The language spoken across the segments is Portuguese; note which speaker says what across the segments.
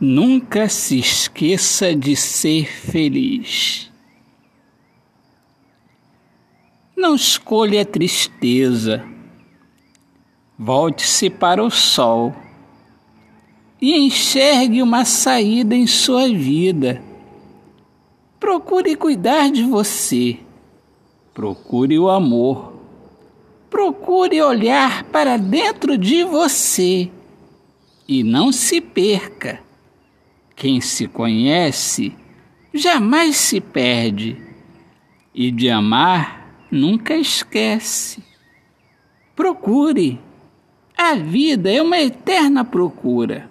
Speaker 1: Nunca se esqueça de ser feliz. Não escolha a tristeza. Volte-se para o sol e enxergue uma saída em sua vida. Procure cuidar de você. Procure o amor. Procure olhar para dentro de você e não se perca quem se conhece jamais se perde, e de amar nunca esquece. Procure. A vida é uma eterna procura,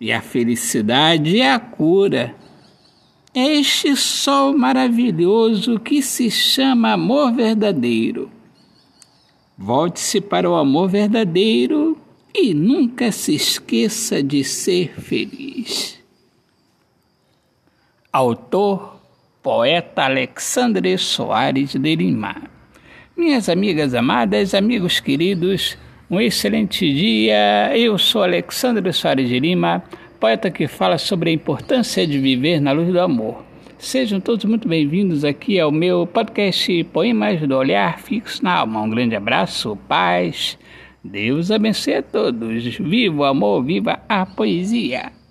Speaker 1: e a felicidade é a cura. É este sol maravilhoso que se chama amor verdadeiro. Volte-se para o amor verdadeiro e nunca se esqueça de ser feliz. Autor, poeta Alexandre Soares de Lima. Minhas amigas amadas, amigos queridos, um excelente dia. Eu sou Alexandre Soares de Lima, poeta que fala sobre a importância de viver na luz do amor. Sejam todos muito bem-vindos aqui ao meu podcast Poemas do Olhar Fixo na Alma. Um grande abraço, paz. Deus abençoe a todos. Viva o amor, viva a poesia.